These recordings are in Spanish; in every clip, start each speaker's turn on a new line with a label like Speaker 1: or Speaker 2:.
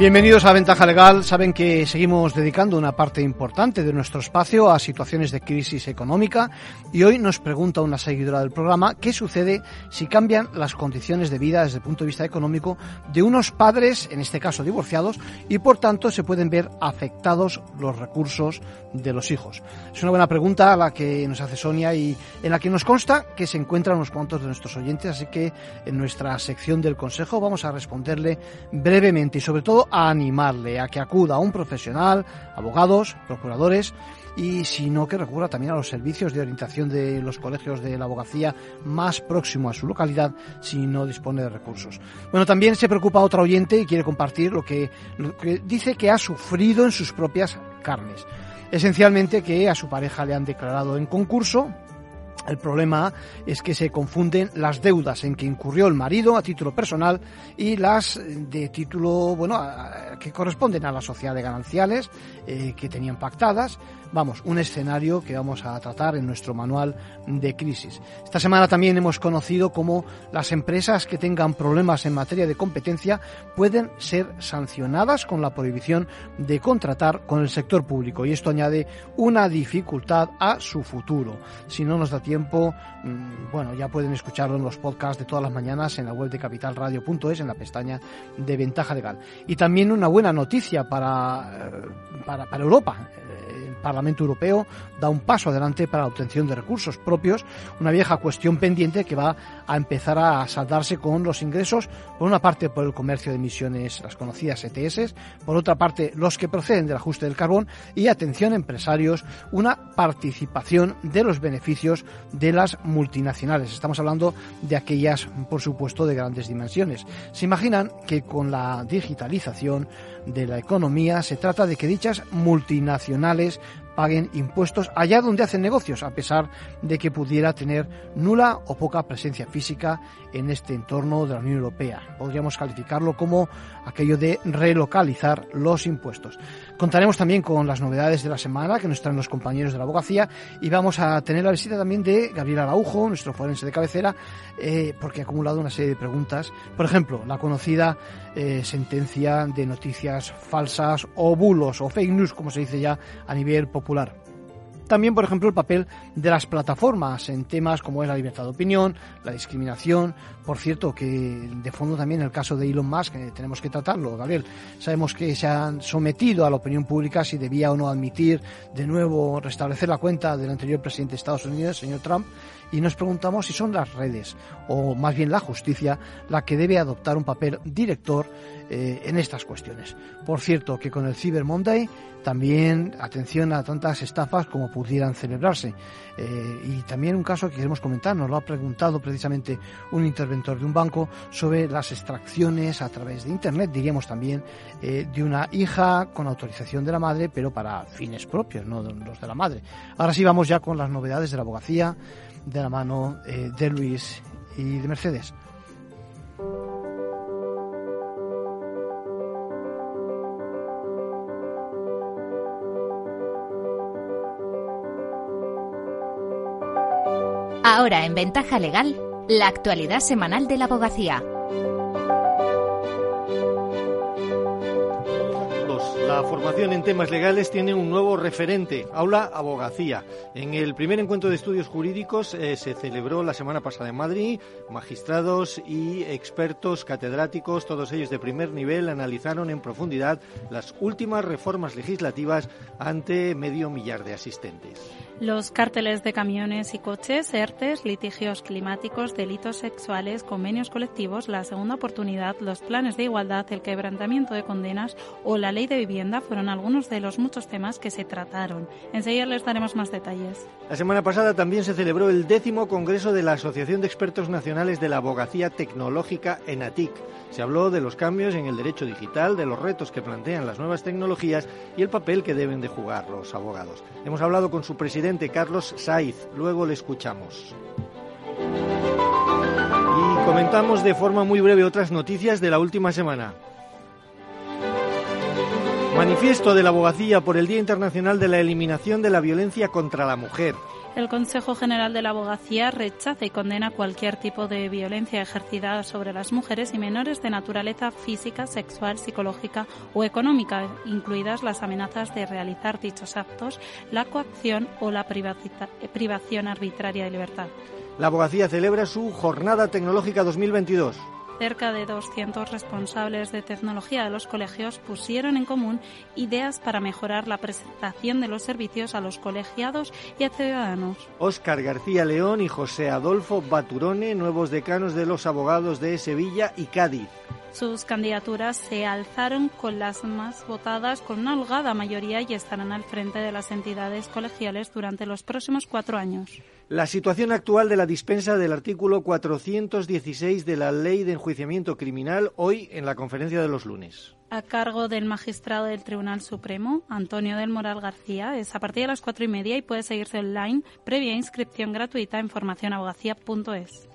Speaker 1: Bienvenidos a Ventaja Legal. Saben que seguimos dedicando una parte importante de nuestro espacio a situaciones de crisis económica y hoy nos pregunta una seguidora del programa qué sucede si cambian las condiciones de vida desde el punto de vista económico de unos padres, en este caso divorciados, y por tanto se pueden ver afectados los recursos de los hijos. Es una buena pregunta a la que nos hace Sonia y en la que nos consta que se encuentran unos cuantos de nuestros oyentes, así que en nuestra sección del consejo vamos a responderle brevemente y sobre todo a animarle a que acuda a un profesional, abogados, procuradores y si no que recurra también a los servicios de orientación de los colegios de la abogacía más próximo a su localidad si no dispone de recursos. Bueno, también se preocupa otra oyente y quiere compartir lo que, lo que dice que ha sufrido en sus propias carnes. Esencialmente que a su pareja le han declarado en concurso el problema es que se confunden las deudas en que incurrió el marido a título personal y las de título, bueno, que corresponden a la sociedad de gananciales eh, que tenían pactadas. Vamos, un escenario que vamos a tratar en nuestro manual de crisis. Esta semana también hemos conocido cómo las empresas que tengan problemas en materia de competencia pueden ser sancionadas con la prohibición de contratar con el sector público y esto añade una dificultad a su futuro. Si no nos da tiempo, mm, bueno, ya pueden escucharlo en los podcasts de todas las mañanas en la web de capitalradio.es en la pestaña de ventaja legal. Y también una buena noticia para, eh, para, para Europa Parlamento Europeo da un paso adelante para la obtención de recursos propios, una vieja cuestión pendiente que va a empezar a saldarse con los ingresos, por una parte por el comercio de emisiones, las conocidas ETS, por otra parte los que proceden del ajuste del carbón y, atención empresarios, una participación de los beneficios de las multinacionales. Estamos hablando de aquellas, por supuesto, de grandes dimensiones. Se imaginan que con la digitalización de la economía se trata de que dichas multinacionales paguen impuestos allá donde hacen negocios, a pesar de que pudiera tener nula o poca presencia física en este entorno de la Unión Europea. Podríamos calificarlo como aquello de relocalizar los impuestos. Contaremos también con las novedades de la semana que nos traen los compañeros de la abogacía y vamos a tener la visita también de Gabriel Araujo, nuestro forense de cabecera, eh, porque ha acumulado una serie de preguntas. Por ejemplo, la conocida eh, sentencia de noticias falsas o bulos o fake news, como se dice ya a nivel popular. También, por ejemplo, el papel de las plataformas en temas como es la libertad de opinión, la discriminación. Por cierto, que de fondo también el caso de Elon Musk, que tenemos que tratarlo, Gabriel. Sabemos que se han sometido a la opinión pública si debía o no admitir de nuevo restablecer la cuenta del anterior presidente de Estados Unidos, señor Trump, y nos preguntamos si son las redes, o más bien la justicia, la que debe adoptar un papel director eh, en estas cuestiones. Por cierto, que con el Cyber Monday también atención a tantas estafas como pudieran celebrarse. Eh, y también un caso que queremos comentar, nos lo ha preguntado precisamente un interventor de un banco sobre las extracciones a través de Internet, diríamos también, eh, de una hija con autorización de la madre, pero para fines propios, no los de la madre. Ahora sí vamos ya con las novedades de la abogacía de la mano eh, de Luis y de Mercedes.
Speaker 2: Ahora en Ventaja Legal, la actualidad semanal de la abogacía.
Speaker 3: Formación en temas legales tiene un nuevo referente, Aula Abogacía. En el primer encuentro de estudios jurídicos eh, se celebró la semana pasada en Madrid. Magistrados y expertos catedráticos, todos ellos de primer nivel, analizaron en profundidad las últimas reformas legislativas ante medio millar de asistentes.
Speaker 4: Los cárteles de camiones y coches, ERTES, litigios climáticos, delitos sexuales, convenios colectivos, la segunda oportunidad, los planes de igualdad, el quebrantamiento de condenas o la ley de vivienda fueron algunos de los muchos temas que se trataron. Enseguida les daremos más detalles.
Speaker 3: La semana pasada también se celebró el décimo Congreso de la Asociación de Expertos Nacionales de la Abogacía Tecnológica ENATIC. Se habló de los cambios en el derecho digital, de los retos que plantean las nuevas tecnologías y el papel que deben de jugar los abogados. Hemos hablado con su presidente Carlos Saiz. Luego le escuchamos. Y comentamos de forma muy breve otras noticias de la última semana. Manifiesto de la abogacía por el Día Internacional de la Eliminación de la Violencia contra la Mujer.
Speaker 4: El Consejo General de la Abogacía rechaza y condena cualquier tipo de violencia ejercida sobre las mujeres y menores de naturaleza física, sexual, psicológica o económica, incluidas las amenazas de realizar dichos actos, la coacción o la privación arbitraria de libertad.
Speaker 3: La abogacía celebra su Jornada Tecnológica 2022
Speaker 4: cerca de 200 responsables de tecnología de los colegios pusieron en común ideas para mejorar la presentación de los servicios a los colegiados y a ciudadanos.
Speaker 3: Óscar García León y José Adolfo Baturone, nuevos decanos de los abogados de Sevilla y Cádiz.
Speaker 4: Sus candidaturas se alzaron con las más votadas con una holgada mayoría y estarán al frente de las entidades colegiales durante los próximos cuatro años.
Speaker 3: La situación actual de la dispensa del artículo 416 de la Ley de Enjuiciamiento Criminal hoy en la conferencia de los lunes.
Speaker 4: A cargo del magistrado del Tribunal Supremo, Antonio del Moral García, es a partir de las cuatro y media y puede seguirse online previa inscripción gratuita en formacionabogacía.es.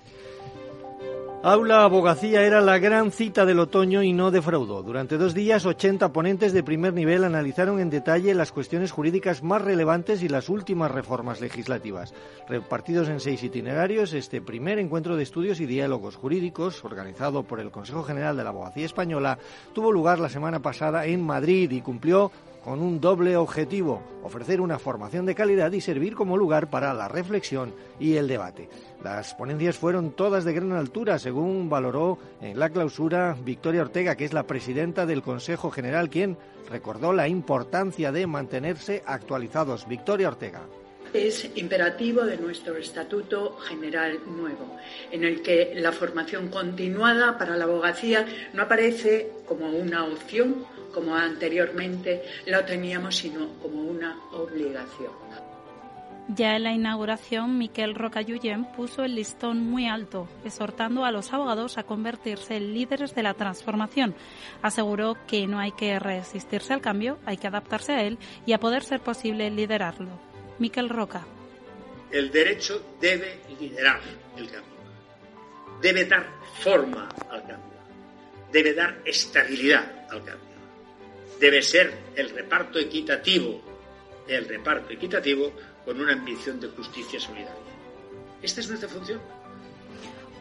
Speaker 3: Aula Abogacía era la gran cita del otoño y no defraudó. Durante dos días, 80 ponentes de primer nivel analizaron en detalle las cuestiones jurídicas más relevantes y las últimas reformas legislativas. Repartidos en seis itinerarios, este primer encuentro de estudios y diálogos jurídicos, organizado por el Consejo General de la Abogacía Española, tuvo lugar la semana pasada en Madrid y cumplió con un doble objetivo, ofrecer una formación de calidad y servir como lugar para la reflexión y el debate. Las ponencias fueron todas de gran altura, según valoró en la clausura Victoria Ortega, que es la presidenta del Consejo General, quien recordó la importancia de mantenerse actualizados. Victoria Ortega
Speaker 5: es imperativo de nuestro Estatuto General Nuevo, en el que la formación continuada para la abogacía no aparece como una opción, como anteriormente la teníamos, sino como una obligación.
Speaker 4: Ya en la inauguración, Miquel Rocayuyen puso el listón muy alto, exhortando a los abogados a convertirse en líderes de la transformación. Aseguró que no hay que resistirse al cambio, hay que adaptarse a él y a poder ser posible liderarlo. Miquel Roca.
Speaker 6: El derecho debe liderar el cambio, debe dar forma al cambio, debe dar estabilidad al cambio debe ser el reparto equitativo, el reparto equitativo con una ambición de justicia solidaria. Esta es nuestra función.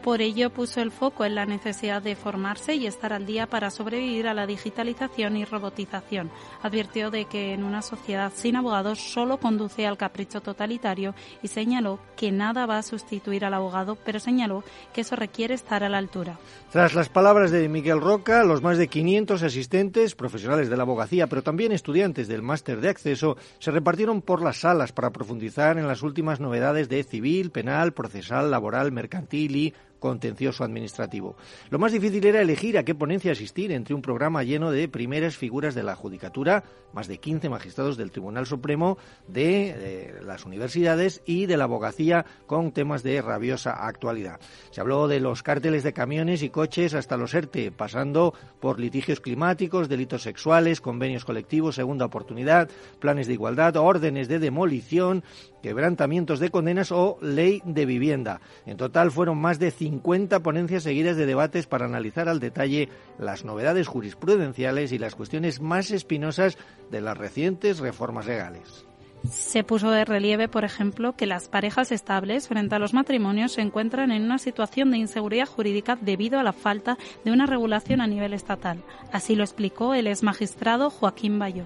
Speaker 4: Por ello puso el foco en la necesidad de formarse y estar al día para sobrevivir a la digitalización y robotización. Advirtió de que en una sociedad sin abogados solo conduce al capricho totalitario y señaló que nada va a sustituir al abogado, pero señaló que eso requiere estar a la altura.
Speaker 3: Tras las palabras de Miguel Roca, los más de 500 asistentes, profesionales de la abogacía, pero también estudiantes del máster de acceso, se repartieron por las salas para profundizar en las últimas novedades de civil, penal, procesal, laboral, mercantil y contencioso administrativo. Lo más difícil era elegir a qué ponencia asistir entre un programa lleno de primeras figuras de la judicatura, más de 15 magistrados del Tribunal Supremo, de, las universidades y de la abogacía con temas de rabiosa actualidad. Se habló de los cárteles de camiones y coches hasta los ERTE, pasando por litigios climáticos, delitos sexuales, convenios colectivos, segunda oportunidad, planes de igualdad, órdenes de demolición, quebrantamientos de condenas o ley de vivienda. En total fueron más de 50 ponencias seguidas de debates para analizar al detalle las novedades jurisprudenciales y las cuestiones más espinosas de las recientes reformas legales.
Speaker 4: Se puso de relieve, por ejemplo, que las parejas estables frente a los matrimonios se encuentran en una situación de inseguridad jurídica debido a la falta de una regulación a nivel estatal. Así lo explicó el exmagistrado Joaquín Bayo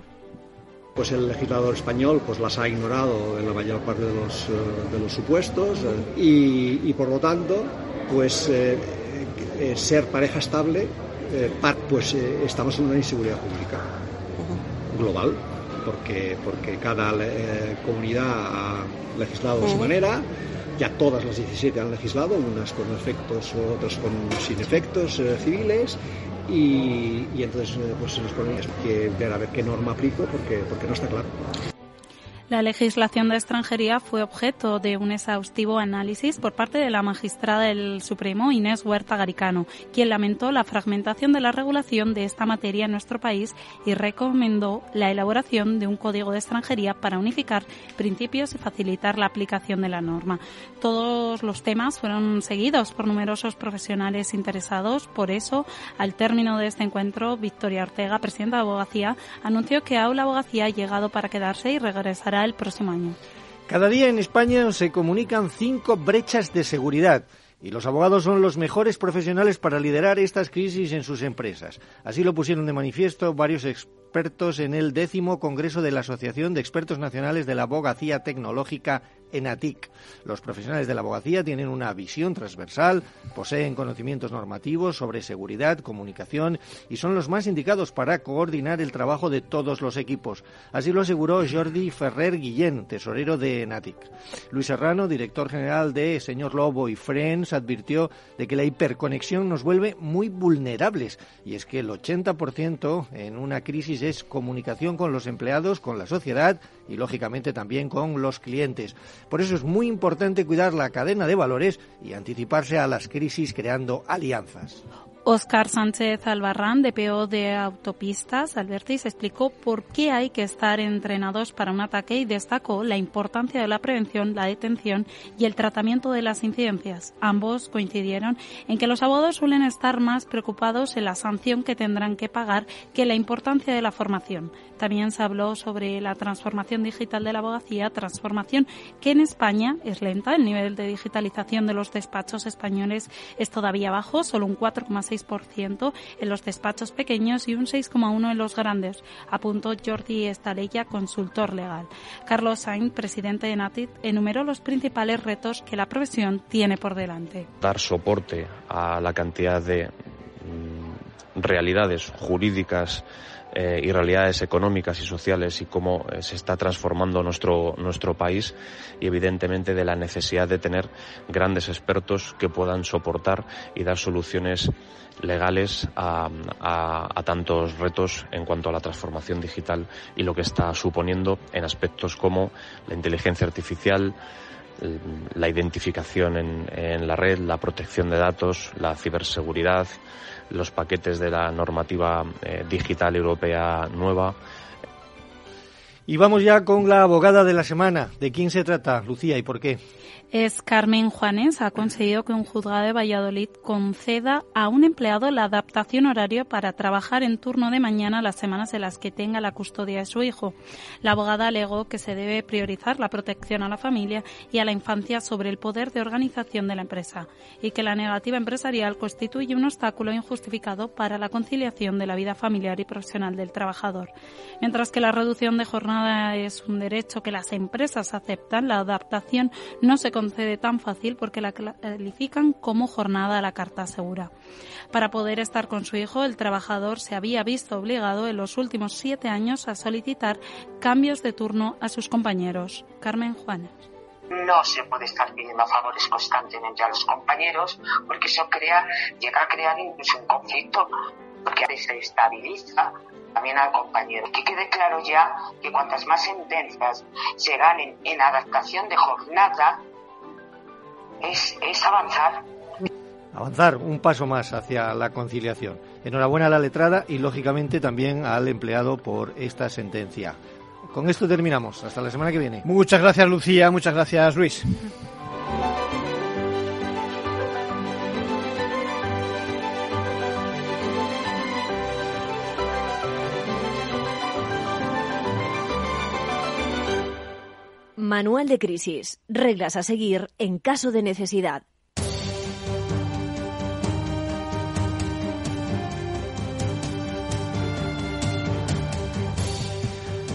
Speaker 7: pues el legislador español pues las ha ignorado en la mayor parte de los, eh, de los supuestos eh, y, por lo tanto pues eh, ser pareja estable pues estamos en una inseguridad pública global porque, porque cada comunidad ha legislado de su manera ya todas las 17 han legislado, unas con efectos, otras con, sin efectos civiles, y, entonces eh, pues nos ponemos que ver a ver qué norma aplico porque, porque no está claro.
Speaker 4: La legislación de extranjería fue objeto de un exhaustivo análisis por parte de la magistrada del Supremo Inés Huerta Garicano, quien lamentó la fragmentación de la regulación de esta materia en nuestro país y recomendó la elaboración de un código de extranjería para unificar principios y facilitar la aplicación de la norma. Todos los temas fueron seguidos por numerosos profesionales interesados. Por eso, al término de este encuentro, Victoria Ortega, presidenta de Abogacía, anunció que Aula Abogacía ha llegado para quedarse y regresará el próximo año.
Speaker 3: Cada día en España se comunican cinco brechas de seguridad. Y los abogados son los mejores profesionales para liderar estas crisis en sus empresas. Así lo pusieron de manifiesto varios expertos en el décimo Congreso de la Asociación de Expertos Nacionales de la Abogacía Tecnológica ENATIC. Los profesionales de la abogacía tienen una visión transversal, poseen conocimientos normativos sobre seguridad, comunicación y son los más indicados para coordinar el trabajo de todos los equipos. Así lo aseguró Jordi Ferrer Guillén, tesorero de ENATIC. Luis Serrano, director general de Señor Lobo y Friends, advirtió de que la hiperconexión nos vuelve muy vulnerables y es que el 80% en una crisis es comunicación con los empleados, con la sociedad y lógicamente también con los clientes. Por eso es muy importante cuidar la cadena de valores y anticiparse a las crisis creando alianzas.
Speaker 4: Oscar Sánchez Albarrán, DPO de Autopistas Albertis, explicó por qué hay que estar entrenados para un ataque y destacó la importancia de la prevención, la detención y el tratamiento de las incidencias. Ambos coincidieron en que los abogados suelen estar más preocupados en la sanción que tendrán que pagar que la importancia de la formación. También se habló sobre la transformación digital de la abogacía, transformación que en España es lenta. El nivel de digitalización de los despachos españoles es todavía bajo, solo un 4,6% en los despachos pequeños y un 6,1% en los grandes, apuntó Jordi Estalella, consultor legal. Carlos Sainz, presidente de NATIT, enumeró los principales retos que la profesión tiene por delante.
Speaker 8: Dar soporte a la cantidad de mm, realidades jurídicas eh, y realidades económicas y sociales y cómo eh, se está transformando nuestro, nuestro país y evidentemente de la necesidad de tener grandes expertos que puedan soportar y dar soluciones legales a, tantos retos en cuanto a la transformación digital y lo que está suponiendo en aspectos como la inteligencia artificial, la identificación en, en la red, la protección de datos, la ciberseguridad, los paquetes de la normativa eh, digital europea nueva.
Speaker 3: Y vamos ya con la abogada de la semana. ¿De quién se trata, Lucía, y por qué?
Speaker 4: es Carmen Juanes, ha conseguido que un juzgado de Valladolid conceda a un empleado la adaptación horaria para trabajar en turno de mañana las semanas en las que tenga la custodia de su hijo. La abogada alegó que se debe priorizar la protección a la familia y a la infancia sobre el poder de organización de la empresa y que la negativa empresarial constituye un obstáculo injustificado para la conciliación de la vida familiar y profesional del trabajador. Mientras que la reducción de jornada es un derecho que las empresas aceptan, la adaptación no se concede tan fácil porque la califican como jornada a la carta segura. Para poder estar con su hijo, el trabajador se había visto obligado en los últimos siete años a solicitar cambios de turno a sus compañeros. Carmen Juanes
Speaker 9: no se puede estar pidiendo favores constantemente a los compañeros porque eso crea, llega a crear incluso un conflicto porque se estabiliza también al compañero. Que quede claro ya que cuantas más sentencias se ganen en adaptación de jornada, es, avanzar.
Speaker 3: Avanzar un paso más hacia la conciliación. Enhorabuena a la letrada y lógicamente también al empleado por esta sentencia. Con esto terminamos. Hasta la semana que viene.
Speaker 1: Muchas gracias Lucía, muchas gracias Luis.
Speaker 2: Manual de crisis. Reglas a seguir en caso de necesidad.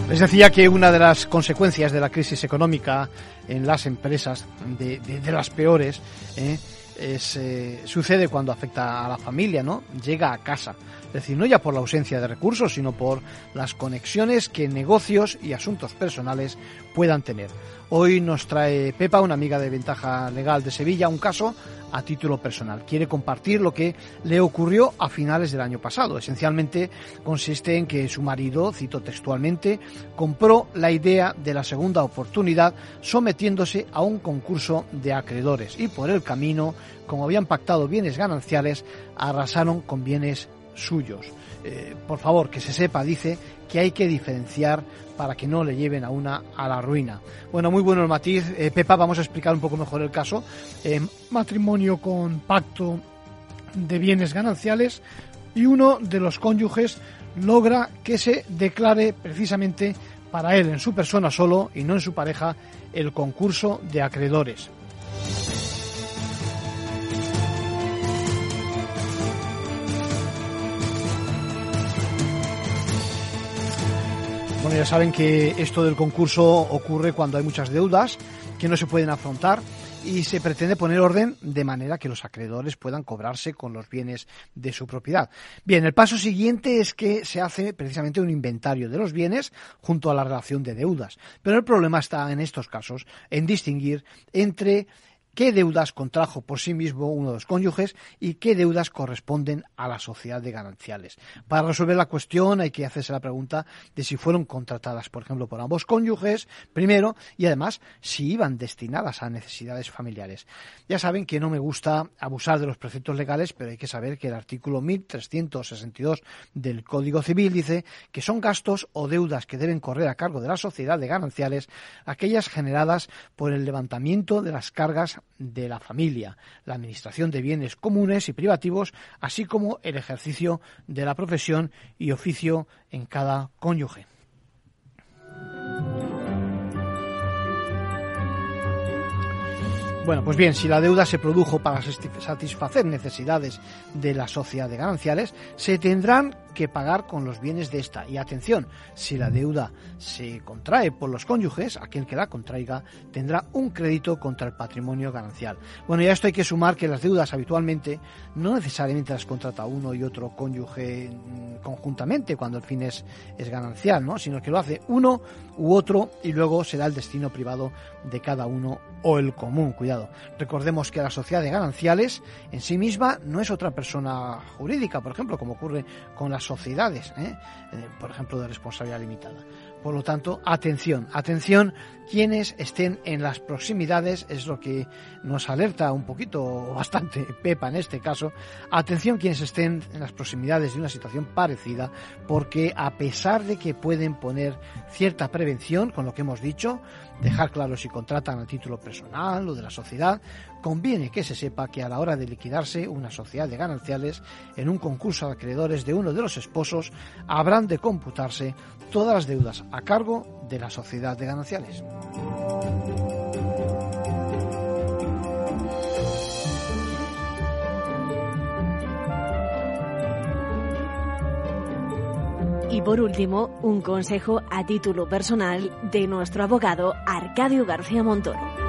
Speaker 1: Les decía que una de las consecuencias de la crisis económica en las empresas, de, las peores, ¿eh? eh, sucede cuando afecta a la familia, ¿no? Llega a casa. Es decir, no ya por la ausencia de recursos, sino por las conexiones que negocios y asuntos personales puedan tener. Hoy nos trae Pepa, una amiga de Ventaja Legal de Sevilla, un caso a título personal. Quiere compartir lo que le ocurrió a finales del año pasado. Esencialmente consiste en que su marido, cito textualmente, compró la idea de la segunda oportunidad sometiéndose a un concurso de acreedores y por el camino, como habían pactado bienes gananciales, arrasaron con bienes suyos. Eh, por favor, que se sepa, dice, que hay que diferenciar para que no le lleven a una a la ruina. Bueno, muy bueno el matiz. Eh, Pepa, vamos a explicar un poco mejor el caso. Eh, matrimonio con pacto de bienes gananciales y uno de los cónyuges logra que se declare precisamente para él en su persona solo y no en su pareja el concurso de acreedores. Bueno, ya saben que esto del concurso ocurre cuando hay muchas deudas que no se pueden afrontar y se pretende poner orden de manera que los acreedores puedan cobrarse con los bienes de su propiedad. Bien, el paso siguiente es que se hace precisamente un inventario de los bienes junto a la relación de deudas. Pero el problema está en estos casos en distinguir entre qué deudas contrajo por sí mismo uno de los cónyuges y qué deudas corresponden a la sociedad de gananciales. Para resolver la cuestión hay que hacerse la pregunta de si fueron contratadas, por ejemplo, por ambos cónyuges, primero, y además si iban destinadas a necesidades familiares. Ya saben que no me gusta abusar de los preceptos legales, pero hay que saber que el artículo 1362 del Código Civil dice que son gastos o deudas que deben correr a cargo de la sociedad de gananciales aquellas generadas por el levantamiento de las cargas de la familia, la administración de bienes comunes y privativos, así como el ejercicio de la profesión y oficio en cada cónyuge. Bueno, pues bien, si la deuda se produjo para satisfacer necesidades de la sociedad de gananciales, se tendrán que pagar con los bienes de esta. Y atención, si la deuda se contrae por los cónyuges, aquel que la contraiga tendrá un crédito contra el patrimonio ganancial. Bueno, ya esto hay que sumar que las deudas habitualmente no necesariamente las contrata uno y otro cónyuge mm, conjuntamente cuando el fin es, es ganancial, ¿no? sino que lo hace uno u otro y luego será el destino privado de cada uno o el común. Cuidado. Recordemos que la sociedad de gananciales en sí misma no es otra persona jurídica, por ejemplo, como ocurre con las sociedades, ¿eh? Eh, por ejemplo, de responsabilidad limitada. Por lo tanto, atención, atención, quienes estén en las proximidades, es lo que nos alerta un poquito, bastante Pepa en este caso, atención quienes estén en las proximidades de una situación parecida, porque a pesar de que pueden poner cierta prevención, con lo que hemos dicho, dejar claro si contratan a título personal o de la sociedad, conviene que se sepa que a la hora de liquidarse una sociedad de gananciales en un concurso de acreedores de uno de los esposos, habrán de computarse todas las deudas a cargo de la sociedad de gananciales.
Speaker 2: Y por último, un consejo a título personal de nuestro abogado Arcadio García Montoro.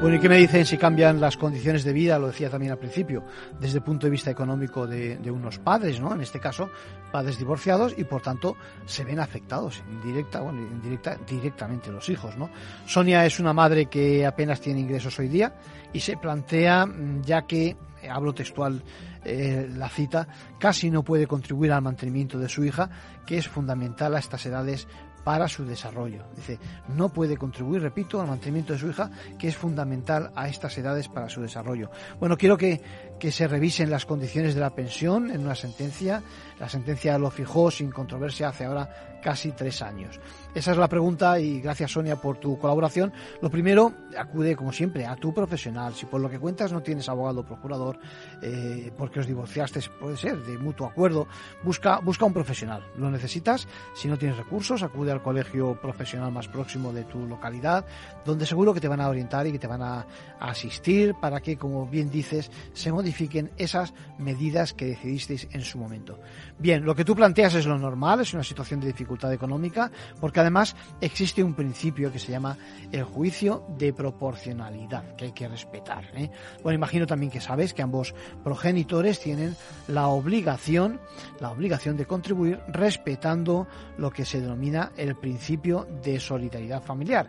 Speaker 1: Bueno, ¿y qué me dicen si cambian las condiciones de vida? Lo decía también al principio, desde el punto de vista económico de, unos padres, ¿no? En este caso, padres divorciados y por tanto se ven afectados indirecta, bueno, indirecta, directamente los hijos, ¿no? Sonia es una madre que apenas tiene ingresos hoy día y se plantea, mm, ya que eh, hablo textual eh, la cita, casi no puede contribuir al mantenimiento de su hija, que es fundamental a estas edades para su desarrollo. Dice, no puede contribuir, repito, al mantenimiento de su hija, que es fundamental a estas edades para su desarrollo. Bueno, quiero que, que se revisen las condiciones de la pensión en una sentencia. La sentencia lo fijó sin controversia hace ahora casi tres años. Esa es la pregunta y gracias Sonia por tu colaboración. Lo primero, acude como siempre a tu profesional. Si por lo que cuentas no tienes abogado o procurador, eh, porque os divorciaste, puede ser de mutuo acuerdo, busca, busca un profesional. Lo necesitas. Si no tienes recursos, acude al colegio profesional más próximo de tu localidad, donde seguro que te van a orientar y que te van a, a asistir para que, como bien dices, se modifiquen esas medidas que decidisteis en su momento. Bien, lo que tú planteas es lo normal, es una situación de dificultad económica, porque además existe un principio que se llama el juicio de proporcionalidad, que hay que respetar. ¿eh? Bueno, imagino también que sabes que ambos progenitores tienen la obligación, la obligación de contribuir respetando lo que se denomina el principio de solidaridad familiar.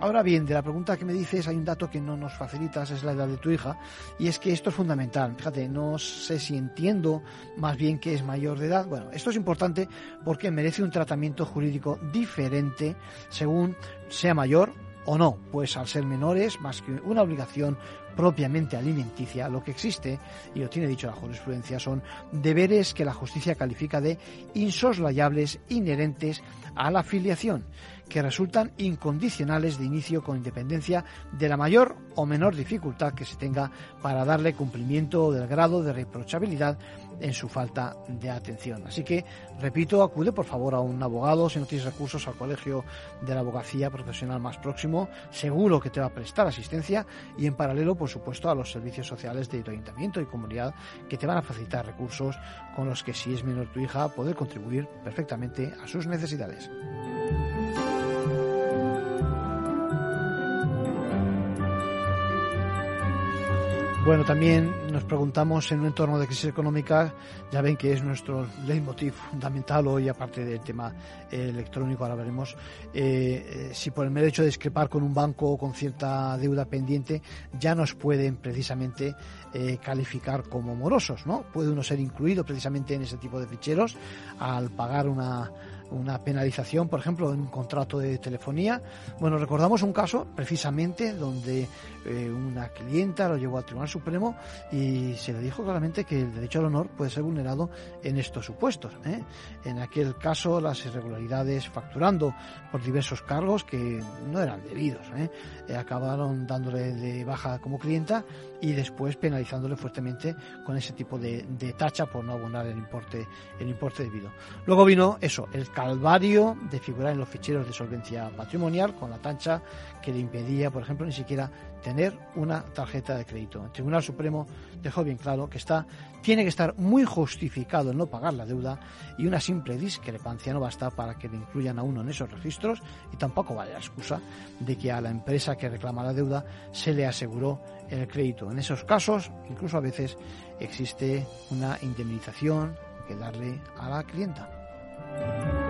Speaker 1: Ahora bien, de la pregunta que me dices, hay un dato que no nos facilitas, es la edad de tu hija, y es que esto es fundamental. Fíjate, no sé si entiendo más bien que es mayor de edad. Bueno, esto es importante porque merece un tratamiento jurídico diferente según sea mayor o no, pues al ser menores, más que una obligación propiamente alimenticia, lo que existe, y lo tiene dicho la jurisprudencia, son deberes que la justicia califica de insoslayables, inherentes a la filiación, que resultan incondicionales de inicio con independencia de la mayor o menor dificultad que se tenga para darle cumplimiento del grado de reprochabilidad en su falta de atención. Así que, repito, acude por favor a un abogado, si no tienes recursos, al colegio de la abogacía profesional más próximo, seguro que te va a prestar asistencia y en paralelo, por supuesto, a los servicios sociales de tu ayuntamiento y comunidad que te van a facilitar recursos con los que, si es menor tu hija, poder contribuir perfectamente a sus necesidades. Bueno, también nos preguntamos en un entorno de crisis económica, ya ven que es nuestro leitmotiv fundamental hoy, aparte del tema electrónico, ahora veremos, eh, eh, si por el mero hecho de discrepar con un banco o con cierta deuda pendiente, ya nos pueden precisamente eh, calificar como morosos, ¿no? Puede uno ser incluido precisamente en ese tipo de ficheros al pagar una una penalización, por ejemplo, en un contrato de telefonía. Bueno, recordamos un caso precisamente donde eh, una clienta lo llevó al Tribunal Supremo y se le dijo claramente que el derecho al honor puede ser vulnerado en estos supuestos. ¿eh? En aquel caso, las irregularidades facturando por diversos cargos que no eran debidos, ¿eh? acabaron dándole de baja como clienta y después penalizándole fuertemente con ese tipo de, de tacha por no abonar el importe, el importe debido. Luego vino eso, el calvario de figurar en los ficheros de solvencia patrimonial con la tancha que le impedía, por ejemplo, ni siquiera tener una tarjeta de crédito. El Tribunal Supremo dejó bien claro que está, tiene que estar muy justificado en no pagar la deuda y una simple discrepancia no basta para que le incluyan a uno en esos registros y tampoco vale la excusa de que a la empresa que reclama la deuda se le aseguró el crédito. En esos casos, incluso a veces, existe una indemnización que darle a la clienta.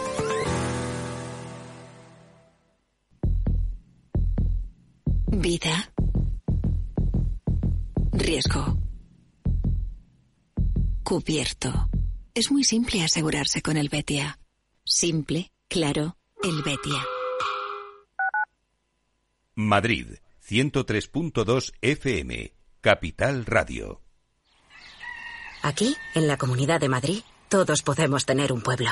Speaker 10: Vida. Riesgo. Cubierto. Es muy simple asegurarse con el Betia. Simple, claro, el Betia.
Speaker 11: Madrid, 103.2 FM, Capital Radio.
Speaker 12: Aquí, en la Comunidad de Madrid, todos podemos tener un pueblo.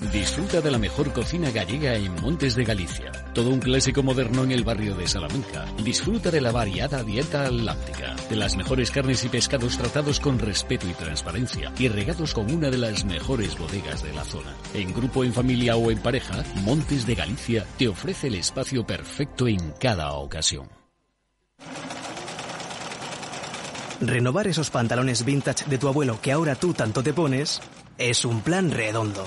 Speaker 13: Disfruta de la mejor cocina gallega en Montes de Galicia. Todo un clásico moderno en el barrio de Salamanca. Disfruta de la variada dieta atlántica, de las mejores carnes y pescados tratados con respeto y transparencia y regados con una de las mejores bodegas de la zona. En grupo, en familia o en pareja, Montes de Galicia te ofrece el espacio perfecto en cada ocasión.
Speaker 14: Renovar esos pantalones vintage de tu abuelo que ahora tú tanto te pones es un plan redondo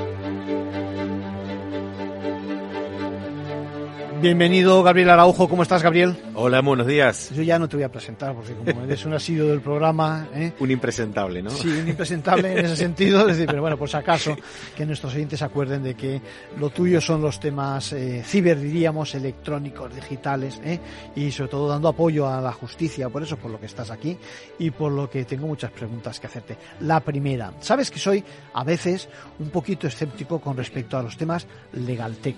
Speaker 1: Bienvenido, Gabriel Araujo. ¿Cómo estás, Gabriel?
Speaker 15: Hola, buenos días.
Speaker 1: Yo ya no te voy a presentar, porque como eres un asiduo del programa... ¿eh?
Speaker 15: Un impresentable, ¿no?
Speaker 1: Sí, un impresentable en ese sentido. Es decir, pero bueno, por si acaso, que nuestros oyentes se acuerden de que lo tuyo son los temas eh, ciber, diríamos, electrónicos, digitales, ¿eh? y sobre todo dando apoyo a la justicia. Por eso, por lo que estás aquí y por lo que tengo muchas preguntas que hacerte. La primera, sabes que soy a veces un poquito escéptico con respecto a los temas legaltech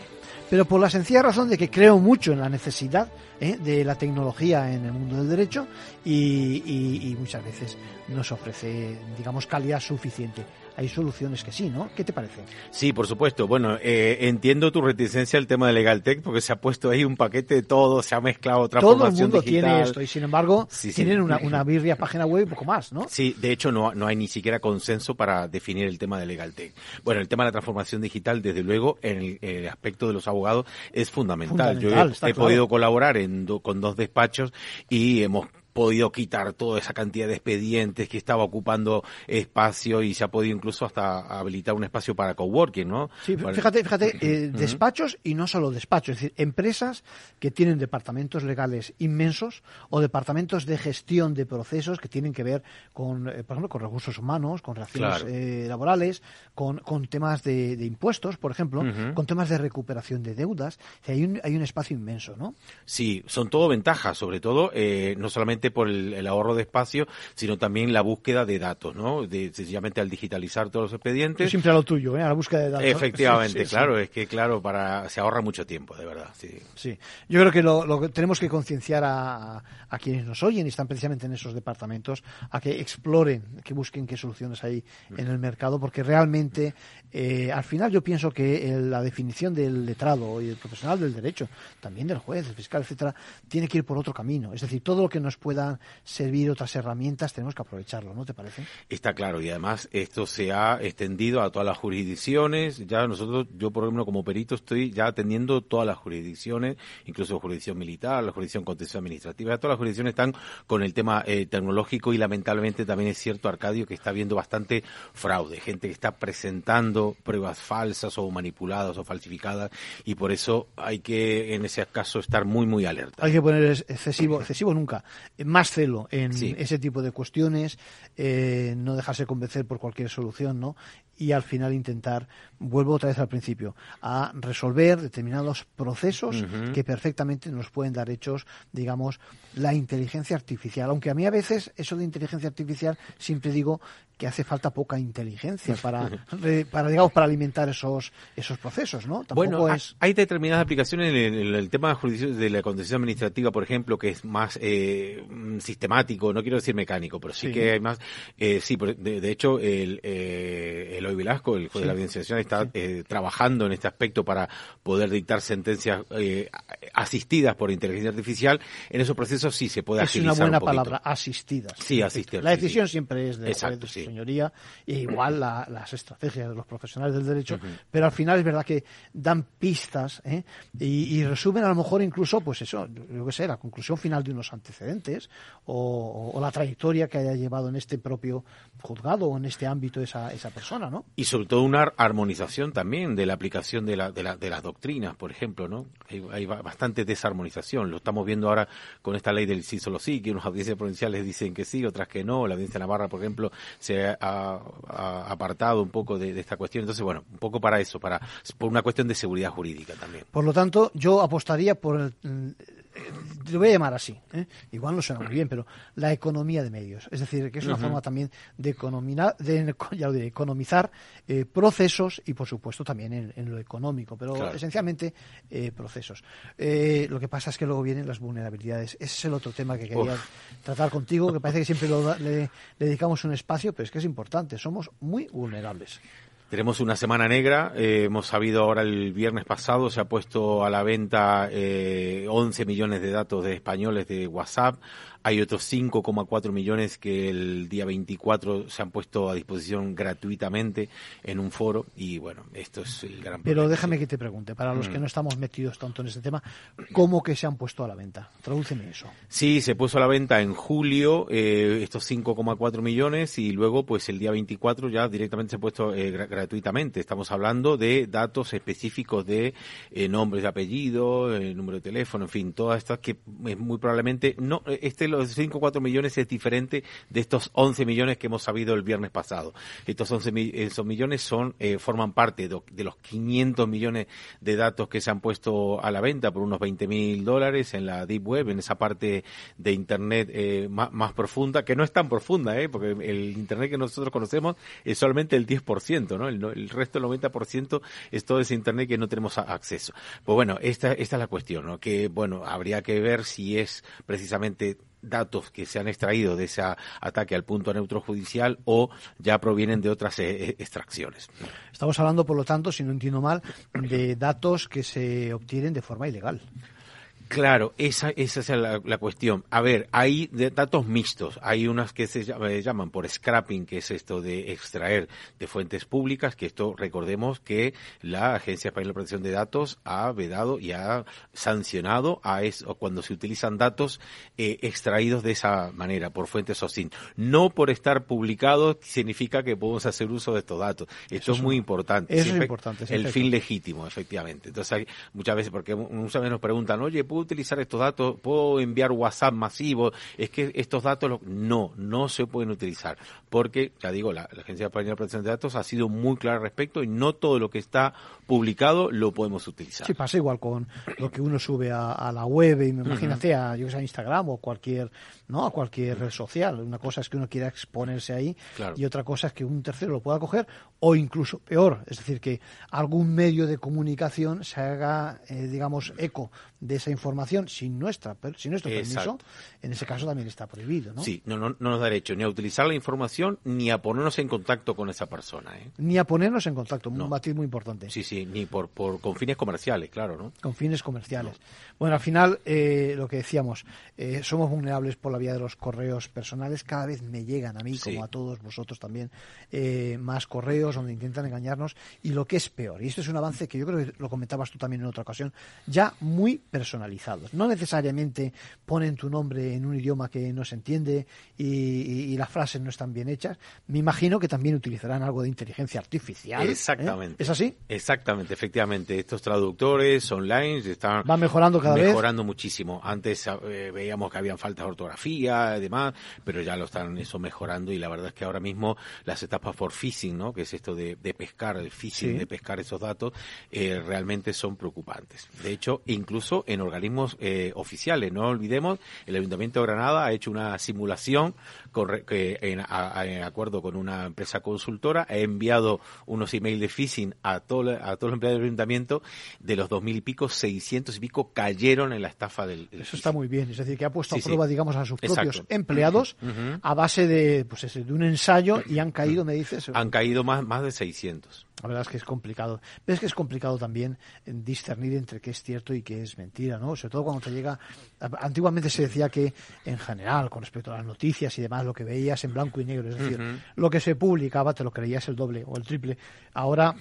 Speaker 1: pero por la sencilla razón de que creo mucho en la necesidad ¿eh? de la tecnología en el mundo del derecho y, y muchas veces nos ofrece, digamos, calidad suficiente hay soluciones que sí, ¿no? ¿Qué te parece?
Speaker 15: Sí, por supuesto. Bueno, eh, entiendo tu reticencia al tema de LegalTech porque se ha puesto ahí un paquete de todo, se ha mezclado transformación
Speaker 1: Todo
Speaker 15: el mundo
Speaker 1: tiene esto y sin embargo tienen una, una birria página web y poco más, ¿no?
Speaker 15: Sí, de hecho no, no hay ni siquiera consenso para definir el tema de LegalTech. Bueno, el tema de la transformación digital, desde luego, en el, aspecto de los abogados es fundamental. Yo he, podido colaborar en con dos despachos y hemos podido quitar toda esa cantidad de expedientes que estaba ocupando espacio y se ha podido incluso hasta habilitar un espacio para coworking, ¿no?
Speaker 1: Sí, fíjate, fíjate, eh, despachos y no solo despachos, es decir, empresas que tienen departamentos legales inmensos o departamentos de gestión de procesos que tienen que ver con, eh, por ejemplo, con recursos humanos, con relaciones eh, laborales, con, con temas de, impuestos, por ejemplo, con temas de recuperación de deudas. hay, un, hay un espacio inmenso, ¿no?
Speaker 15: Sí, son todo ventajas, sobre todo, no solamente por el, ahorro de espacio, sino también la búsqueda de datos, ¿no? De, sencillamente al digitalizar todos los expedientes.
Speaker 1: siempre a lo tuyo, ¿eh? A la búsqueda de datos.
Speaker 15: Efectivamente, claro, es que claro, para se ahorra mucho tiempo, de verdad, sí.
Speaker 1: Sí, yo creo que lo, que tenemos que concienciar a, a, quienes nos oyen y están precisamente en esos departamentos a que exploren, que busquen qué soluciones hay en el mercado, porque realmente eh, al final yo pienso que la definición del letrado y el profesional del derecho, también del juez, del fiscal, etcétera, tiene que ir por otro camino. Es decir, todo lo que nos puede puedan servir otras herramientas, tenemos que aprovecharlo, ¿no te parece?
Speaker 15: Está claro, y además esto se ha extendido a todas las jurisdicciones. Ya nosotros, yo por ejemplo como perito estoy ya atendiendo todas las jurisdicciones, incluso jurisdicción militar, la jurisdicción contencioso administrativa, todas las jurisdicciones están con el tema eh, tecnológico y lamentablemente también es cierto, Arcadio, que está habiendo bastante fraude, gente que está presentando pruebas falsas o manipuladas o falsificadas y por eso hay que en ese caso estar muy muy alerta.
Speaker 1: Hay que poner excesivo, excesivo nunca, más celo en ese tipo de cuestiones, eh, no dejarse convencer por cualquier solución, ¿no? Y al final intentar, vuelvo otra vez al principio, a resolver determinados procesos que perfectamente nos pueden dar hechos, digamos, la inteligencia artificial. Aunque a mí a veces eso de inteligencia artificial siempre digo que hace falta poca inteligencia para, para digamos, para alimentar esos, esos procesos, ¿no?
Speaker 15: bueno, hay determinadas aplicaciones en el, tema de la condición administrativa, por ejemplo, que es más eh, sistemático, no quiero decir mecánico, pero sí, que hay más, eh, sí, de, hecho, el, eh, Eloy Velasco, el juez de la audiencia está eh, trabajando en este aspecto para poder dictar sentencias eh, asistidas por inteligencia artificial. En esos procesos sí se puede
Speaker 1: es una buena palabra, asistidas.
Speaker 15: Sí, asistidas.
Speaker 1: La decisión siempre es de Exacto, señoría, e igual las estrategias de los profesionales del derecho, pero al final es verdad que dan pistas ¿eh? y, resumen a lo mejor incluso, pues eso, yo que sé, la conclusión final de unos antecedentes o, la trayectoria que haya llevado en este propio juzgado o en este ámbito esa, esa persona, ¿no?
Speaker 15: Y sobre todo una armonización también de la aplicación de, la, de, la, de las doctrinas, por ejemplo, ¿no? Hay, bastante desarmonización. Lo estamos viendo ahora con esta ley del sí solo sí, que unas audiencias provinciales dicen que sí, otras que no. La audiencia de Navarra, por ejemplo, se ha, apartado un poco de, esta cuestión. Entonces, bueno, un poco para eso, para por una cuestión de seguridad jurídica también.
Speaker 1: Por lo tanto, yo apostaría por lo voy a llamar así, ¿eh? igual no suena muy bien, pero la economía de medios. Es decir, que es una forma también de, economizar, de, ya lo diré, economizar eh, procesos y, por supuesto, también en, lo económico, pero esencialmente eh, procesos. lo que pasa es que luego vienen las vulnerabilidades. Ese es el otro tema que quería tratar contigo, que parece que siempre le dedicamos un espacio, pero es que es importante. Somos muy vulnerables.
Speaker 15: Tenemos una semana negra, eh, hemos sabido ahora el viernes pasado, se ha puesto a la venta eh, 11 millones de datos de españoles de WhatsApp, hay otros 5,4 millones que el día 24 se han puesto a disposición gratuitamente en un foro y bueno, esto es el gran
Speaker 1: Pero déjame que te pregunte, para los que mm. no estamos metidos tanto en este tema, ¿cómo que se han puesto a la venta? Tradúceme eso.
Speaker 15: Sí, se puso a la venta en julio eh, estos 5,4 millones y luego pues el día 24 ya directamente se ha puesto eh, gratuitamente. Estamos hablando de datos específicos de eh, nombres de apellido, número de teléfono, en fin, todas estas que muy probablemente no este los 5 o 4 millones es diferente de estos 11 millones que hemos sabido el viernes pasado. Estos 11 esos millones son eh, forman parte de, los 500 millones de datos que se han puesto a la venta por unos 20 mil dólares en la Deep Web, en esa parte de Internet eh, más, profunda, que no es tan profunda, ¿eh? porque el Internet que nosotros conocemos es solamente el 10%, ¿no? El, resto, el 90%, es todo ese Internet que no tenemos acceso. Pues bueno, esta, esta es la cuestión, ¿no? Que, bueno, habría que ver si es precisamente datos que se han extraído de ese ataque al punto neutro judicial o ya provienen de otras eh, extracciones.
Speaker 1: Estamos hablando, por lo tanto, si no entiendo mal, de datos que se obtienen de forma ilegal.
Speaker 15: Claro, esa, esa es la, cuestión. A ver, hay datos mixtos. Hay unas que se eh, llaman por scrapping, que es esto de extraer de fuentes públicas, que esto recordemos que la Agencia Española de Protección de Datos ha vedado y ha sancionado a eso cuando se utilizan datos eh, extraídos de esa manera, por fuentes OSIN. No por estar publicados significa que podemos hacer uso de estos datos. Esto es muy importante.
Speaker 1: Eso es importante.
Speaker 15: El fin legítimo, efectivamente. Entonces, hay, muchas veces, porque muchas veces nos preguntan, oye, ¿puedo utilizar estos datos? ¿Puedo enviar WhatsApp masivo? Es que estos datos no, no se pueden utilizar. Porque, ya digo, la, Agencia Española de Protección de Datos ha sido muy clara al respecto y no todo lo que está publicado lo podemos utilizar.
Speaker 1: Sí, pasa igual con lo que uno sube a, la web y me imagínate a, yo a Instagram o cualquier, ¿no? A cualquier red social. Una cosa es que uno quiera exponerse ahí y otra cosa es que un tercero lo pueda coger o incluso peor, es decir, que algún medio de comunicación se haga, eh, digamos, eco de esa información sin nuestra sin nuestro permiso, en ese caso también está prohibido, ¿no?
Speaker 15: Sí, no, no, nos da derecho ni a utilizar la información ni a ponernos en contacto con esa persona. ¿eh?
Speaker 1: Ni a ponernos en contacto, un matiz muy importante.
Speaker 15: Sí, sí, ni por, por con fines comerciales, claro, ¿no?
Speaker 1: Con fines comerciales. Bueno, al final, eh, lo que decíamos, eh, somos vulnerables por la vía de los correos personales. Cada vez me llegan a mí, como a todos vosotros también, eh, más correos donde intentan engañarnos. Y lo que es peor, y esto es un avance que yo creo que lo comentabas tú también en otra ocasión, ya muy No necesariamente ponen tu nombre en un idioma que no se entiende y, las frases no están bien hechas. Me imagino que también utilizarán algo de inteligencia artificial.
Speaker 15: Exactamente.
Speaker 1: ¿Es así?
Speaker 15: Exactamente, efectivamente. Estos traductores online están...
Speaker 1: Van mejorando cada
Speaker 15: vez. Mejorando muchísimo. Antes eh, veíamos que habían faltas de ortografía y demás, pero ya lo están eso mejorando y la verdad es que ahora mismo las etapas por phishing, ¿no? Que es esto de, pescar, el phishing, de pescar esos datos, eh, realmente son preocupantes. De hecho, incluso en organismos eh, oficiales. No olvidemos, el Ayuntamiento de Granada ha hecho una simulación que en, acuerdo con una empresa consultora ha enviado unos emails de phishing a, todo, a todos los empleados del ayuntamiento de los dos mil y pico, seiscientos y pico cayeron en la estafa del,
Speaker 1: Eso está muy bien, es decir, que ha puesto a prueba, digamos, a sus propios empleados a base de, pues, de un ensayo y han caído, me dices.
Speaker 15: Han caído más, más de 600.
Speaker 1: La verdad es que es complicado. Ves que es complicado también discernir entre qué es cierto y qué es mentira, ¿no? Sobre todo cuando te llega. Antiguamente se decía que, en general, con respecto a las noticias y demás, lo que veías en blanco y negro, es decir, lo que se publicaba te lo creías el doble o el triple. Ahora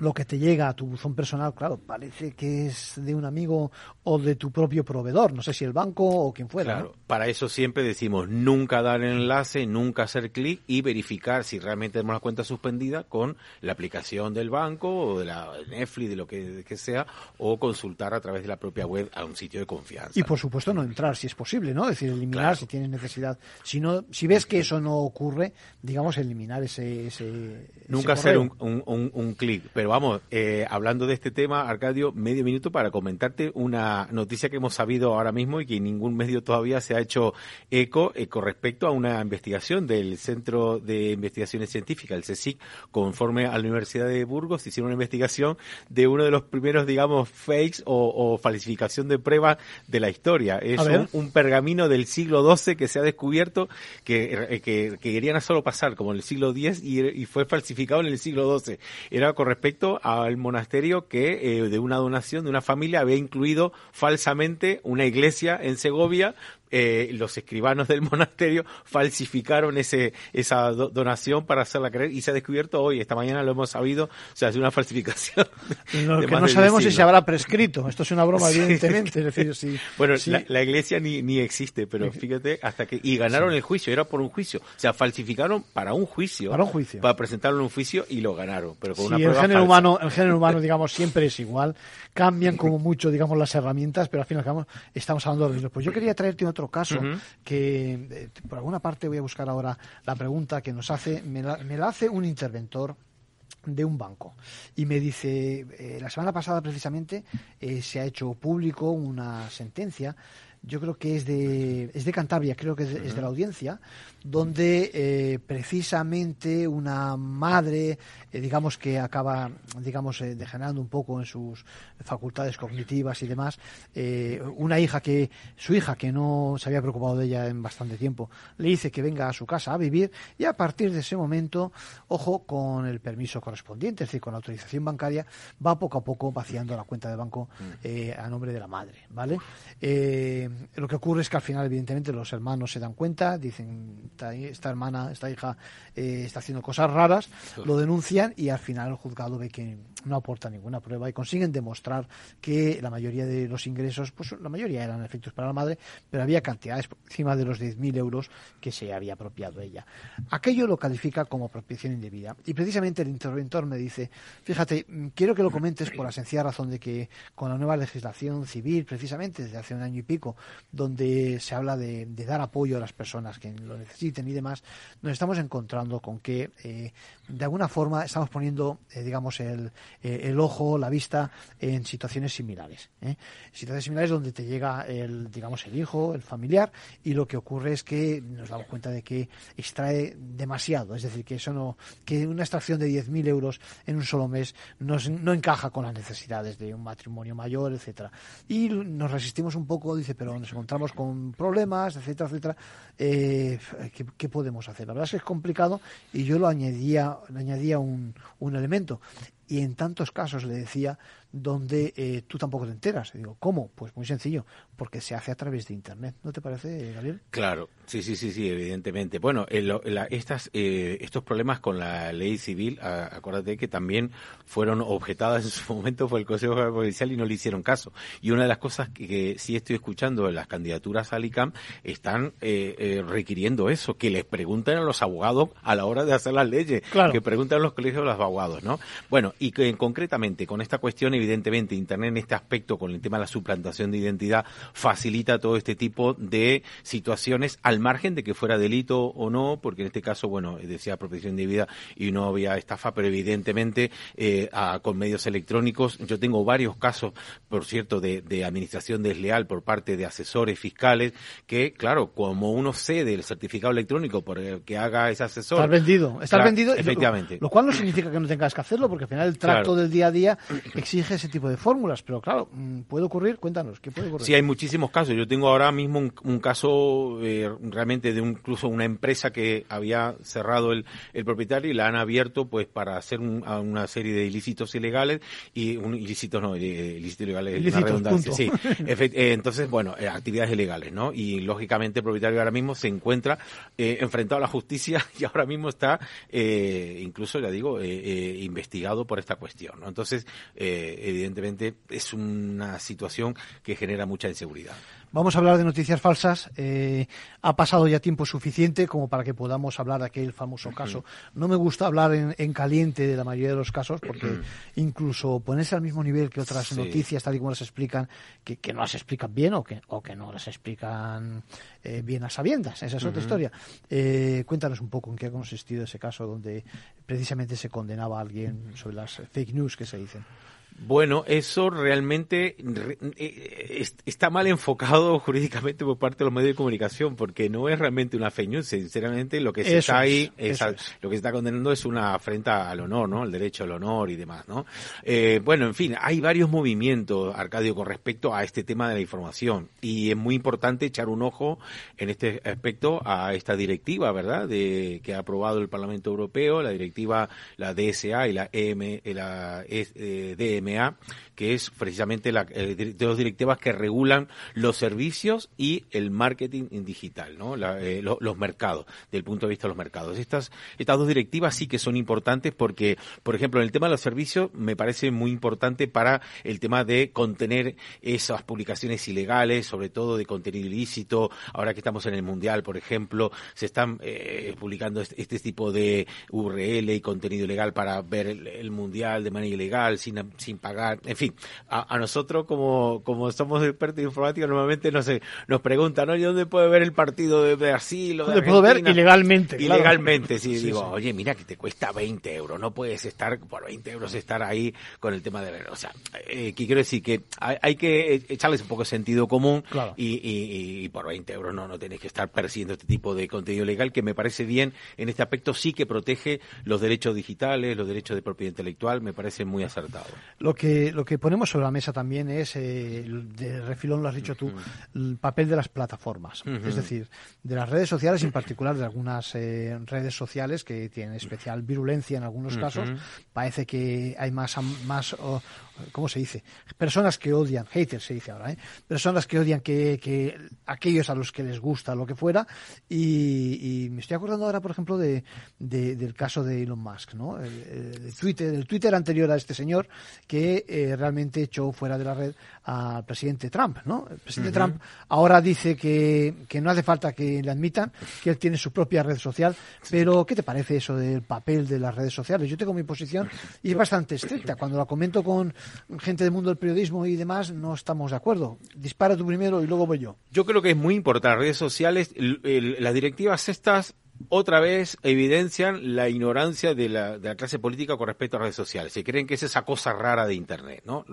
Speaker 1: lo que te llega a tu buzón personal, claro, parece que es de un amigo o de tu propio proveedor, no sé si el banco o quien fuera. Claro,
Speaker 15: para eso siempre decimos nunca dar enlace, nunca hacer clic y verificar si realmente tenemos la cuenta suspendida con la aplicación del banco o de la Netflix, de lo que, sea, o consultar a través de la propia web a un sitio de confianza.
Speaker 1: Y por supuesto no entrar si es posible, ¿no? Es decir, eliminar si tienes necesidad. Si, no, si ves que eso no ocurre, digamos, eliminar ese... ese
Speaker 15: nunca hacer un, un, un clic pero vamos, eh, hablando de este tema, Arcadio, medio minuto para comentarte una noticia que hemos sabido ahora mismo y que ningún medio todavía se ha hecho eco eh, con respecto a una investigación del Centro de Investigaciones Científicas, el CSIC, conforme a la Universidad de Burgos, hicieron una investigación de uno de los primeros, digamos, fakes o, falsificación de pruebas de la historia. Es un, pergamino del siglo XII que se ha descubierto que, eh, que, que querían solo pasar como en el siglo X y, fue falsificado en el siglo XII. Era con respecto al monasterio que eh, de una donación de una familia había incluido falsamente una iglesia en Segovia eh, los escribanos del monasterio falsificaron ese, esa donación para hacerla creer y se ha descubierto hoy, esta mañana lo hemos sabido, o sea, es una falsificación.
Speaker 1: Lo que no sabemos si se habrá prescrito, esto es una broma, evidentemente.
Speaker 15: bueno, La, iglesia ni, ni existe, pero fíjate, hasta que. Y ganaron el juicio, era por un juicio. O sea, falsificaron para un juicio.
Speaker 1: Para un juicio.
Speaker 15: Para presentarlo en un juicio y lo ganaron, pero con una
Speaker 1: el género humano, el género humano, digamos, siempre es igual. Cambian como mucho, digamos, las herramientas, pero al fin y al cabo estamos hablando de lo mismo. Pues yo quería traerte otro caso que eh, por alguna parte voy a buscar ahora la pregunta que nos hace, me la, hace un interventor de un banco y me dice eh, la semana pasada precisamente eh, se ha hecho público una sentencia yo creo que es de, es de Cantabria, creo que es de, la audiencia, donde eh, precisamente una madre, eh, digamos que acaba, digamos, eh, degenerando un poco en sus facultades cognitivas y demás, una hija que, su hija que no se había preocupado de ella en bastante tiempo, le dice que venga a su casa a vivir y a partir de ese momento, ojo, con el permiso correspondiente, es decir, con la autorización bancaria, va poco a poco vaciando la cuenta de banco mm. a nombre de la madre, ¿vale? lo que ocurre es que al final, evidentemente, los hermanos se dan cuenta, dicen, esta, hermana, esta hija eh, está haciendo cosas raras, lo denuncian y al final el juzgado ve que no aporta ninguna prueba y consiguen demostrar que la mayoría de los ingresos, pues la mayoría eran efectos para la madre, pero había cantidades por encima de los 10.000 euros que se había apropiado ella. Aquello lo califica como apropiación indebida y precisamente el interventor me dice, fíjate, quiero que lo comentes por la sencilla razón de que con la nueva legislación civil, precisamente desde hace un año y pico, donde se habla de, dar apoyo a las personas que lo necesiten y demás, nos estamos encontrando con que eh, de alguna forma estamos poniendo, eh, digamos, el, eh, el, ojo, la vista en situaciones similares. Situaciones similares donde te llega el, digamos, el hijo, el familiar, y lo que ocurre es que nos damos cuenta de que extrae demasiado, es decir, que eso no, que una extracción de 10.000 euros en un solo mes no, no encaja con las necesidades de un matrimonio mayor, etcétera. Y nos resistimos un poco, dice, pero nos encontramos con problemas, etcétera, etcétera. ¿Qué, podemos hacer? La verdad es que es complicado y yo lo añadía, le añadía un, un elemento. Y en tantos casos le decía donde eh, tú tampoco te enteras. digo, ¿cómo? Pues muy sencillo, porque se hace a través de Internet. ¿No te parece, Gabriel?
Speaker 15: Claro, sí, sí, sí, sí, evidentemente. Bueno, estas, eh, estos problemas con la ley civil, acuérdate que también fueron objetadas en su momento por el Consejo Provincial y no le hicieron caso. Y una de las cosas que, sí estoy escuchando en las candidaturas al ICAM están eh, requiriendo eso, que les pregunten a los abogados a la hora de hacer las leyes, que pregunten a los colegios de los abogados, ¿no? Bueno, y que concretamente con esta cuestión evidentemente Internet en este aspecto, con el tema de la suplantación de identidad, facilita todo este tipo de situaciones al margen de que fuera delito o no, porque en este caso, bueno, decía protección de vida y no había estafa, pero evidentemente eh, con medios electrónicos, yo tengo varios casos, por cierto, de, administración desleal por parte de asesores fiscales, que, claro, como uno cede el certificado electrónico por el que haga ese asesor.
Speaker 1: Está vendido, está vendido.
Speaker 15: Efectivamente.
Speaker 1: Lo, cual no significa que no tengas que hacerlo, porque al final el trato del día a día exige ese tipo de fórmulas, pero claro, mm, ¿puede ocurrir? Cuéntanos, ¿qué puede ocurrir?
Speaker 15: Sí, hay muchísimos casos. Yo tengo ahora mismo un, caso eh, realmente de incluso una empresa que había cerrado el, el, propietario y la han abierto pues para hacer una serie de ilícitos ilegales y un ilícitos no, ilícitos ilegales,
Speaker 1: ilícitos, redundancia,
Speaker 15: sí. Eh, entonces, bueno, eh, actividades ilegales, ¿no? Y lógicamente el propietario ahora mismo se encuentra enfrentado a la justicia y ahora mismo está incluso, ya digo, investigado por esta cuestión, ¿no? Entonces, evidentemente es una situación que genera mucha inseguridad.
Speaker 1: Vamos a hablar de noticias falsas. Eh, ha pasado ya tiempo suficiente como para que podamos hablar de aquel famoso caso. No me gusta hablar en, caliente de la mayoría de los casos porque incluso ponerse al mismo nivel que otras noticias, tal y como las explican, que, no las explican bien o que, o que no las explican eh, bien a sabiendas. Esa es otra historia. Eh, cuéntanos un poco en qué ha consistido ese caso donde precisamente se condenaba a alguien sobre las fake news que se dicen.
Speaker 15: Bueno, eso realmente eh, está mal enfocado jurídicamente por parte de los medios de comunicación, porque no es realmente una fe news. Sinceramente, lo que se está ahí, lo que se está condenando es una afrenta al honor, ¿no? El derecho al honor y demás, ¿no? Eh, bueno, en fin, hay varios movimientos, Arcadio, con respecto a este tema de la información, y es muy importante echar un ojo en este aspecto a esta directiva, ¿verdad? De que ha aprobado el Parlamento Europeo, la directiva, la DSA y la EM, la e, Que es precisamente la, de dos directivas que regulan los servicios y el marketing digital, ¿no? Eh, los mercados, del punto de vista de los mercados. Estas, estas dos directivas sí que son importantes porque, por ejemplo, en el tema de los servicios me parece muy importante para el tema de contener esas publicaciones ilegales, sobre todo de contenido ilícito. Ahora que estamos en el Mundial, por ejemplo, se están eh, publicando este, este, tipo de URL y contenido ilegal para ver el, Mundial de manera ilegal, sin pagar. En fin, a, nosotros como, como somos expertos en informática normalmente nos, nos preguntan, ¿y dónde puede ver el partido de Brasil o de
Speaker 1: puedo ver ilegalmente.
Speaker 15: Ilegalmente, sí, digo, oye, mira que te cuesta 20 euros, no puedes estar por 20 euros estar ahí con el tema de ver. O sea, eh, quiero decir que hay, que echarles un poco de sentido común y, y, por 20 euros no, no tenés que estar persiguiendo este tipo de contenido legal que me parece bien en este aspecto sí que protege los derechos digitales, los derechos de propiedad intelectual, me parece muy acertado.
Speaker 1: Lo que, lo que ponemos sobre la mesa también es, eh, de refilón lo has dicho tú, el papel de las plataformas. Es decir, de las redes sociales, en particular de algunas eh, redes sociales que tienen especial virulencia en algunos casos. Parece que hay más, más ¿cómo se dice? Personas que odian, haters se dice ahora, ¿eh? Personas que odian que, que aquellos a los que les gusta lo que fuera. Y, me estoy acordando ahora, por ejemplo, de, del caso de Elon Musk, ¿no? El, Twitter, del Twitter anterior a este señor que eh, realmente echó fuera de la red al presidente Trump, ¿no? El presidente Trump ahora dice que, que no hace falta que le admitan, que él tiene su propia red social, pero ¿qué te parece eso del papel de las redes sociales? Yo tengo mi posición y es bastante estricta. Cuando la comento con gente del mundo del periodismo y demás, no estamos de acuerdo. Dispara tú primero y luego voy yo.
Speaker 15: Yo creo que es muy importante. Las redes sociales, las directivas estas otra vez evidencian la ignorancia de la, de la, clase política con respecto a redes sociales. Se creen que es esa cosa rara de Internet, ¿no?